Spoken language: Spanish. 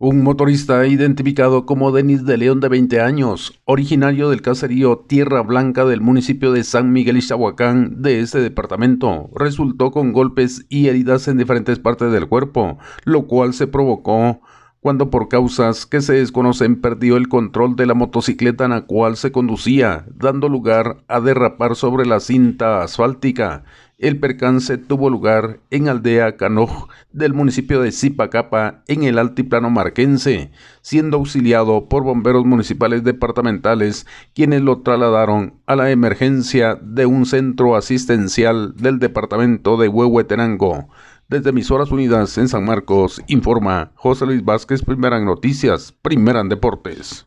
Un motorista identificado como Denis de León de 20 años, originario del caserío Tierra Blanca del municipio de San Miguel Ixtahuacán de este departamento, resultó con golpes y heridas en diferentes partes del cuerpo, lo cual se provocó cuando por causas que se desconocen perdió el control de la motocicleta en la cual se conducía, dando lugar a derrapar sobre la cinta asfáltica. El percance tuvo lugar en Aldea Canoj del municipio de Zipacapa, en el altiplano marquense, siendo auxiliado por bomberos municipales departamentales, quienes lo trasladaron a la emergencia de un centro asistencial del departamento de Huehuetenango. Desde Emisoras Unidas en San Marcos, informa José Luis Vázquez, primera en noticias, primera en deportes.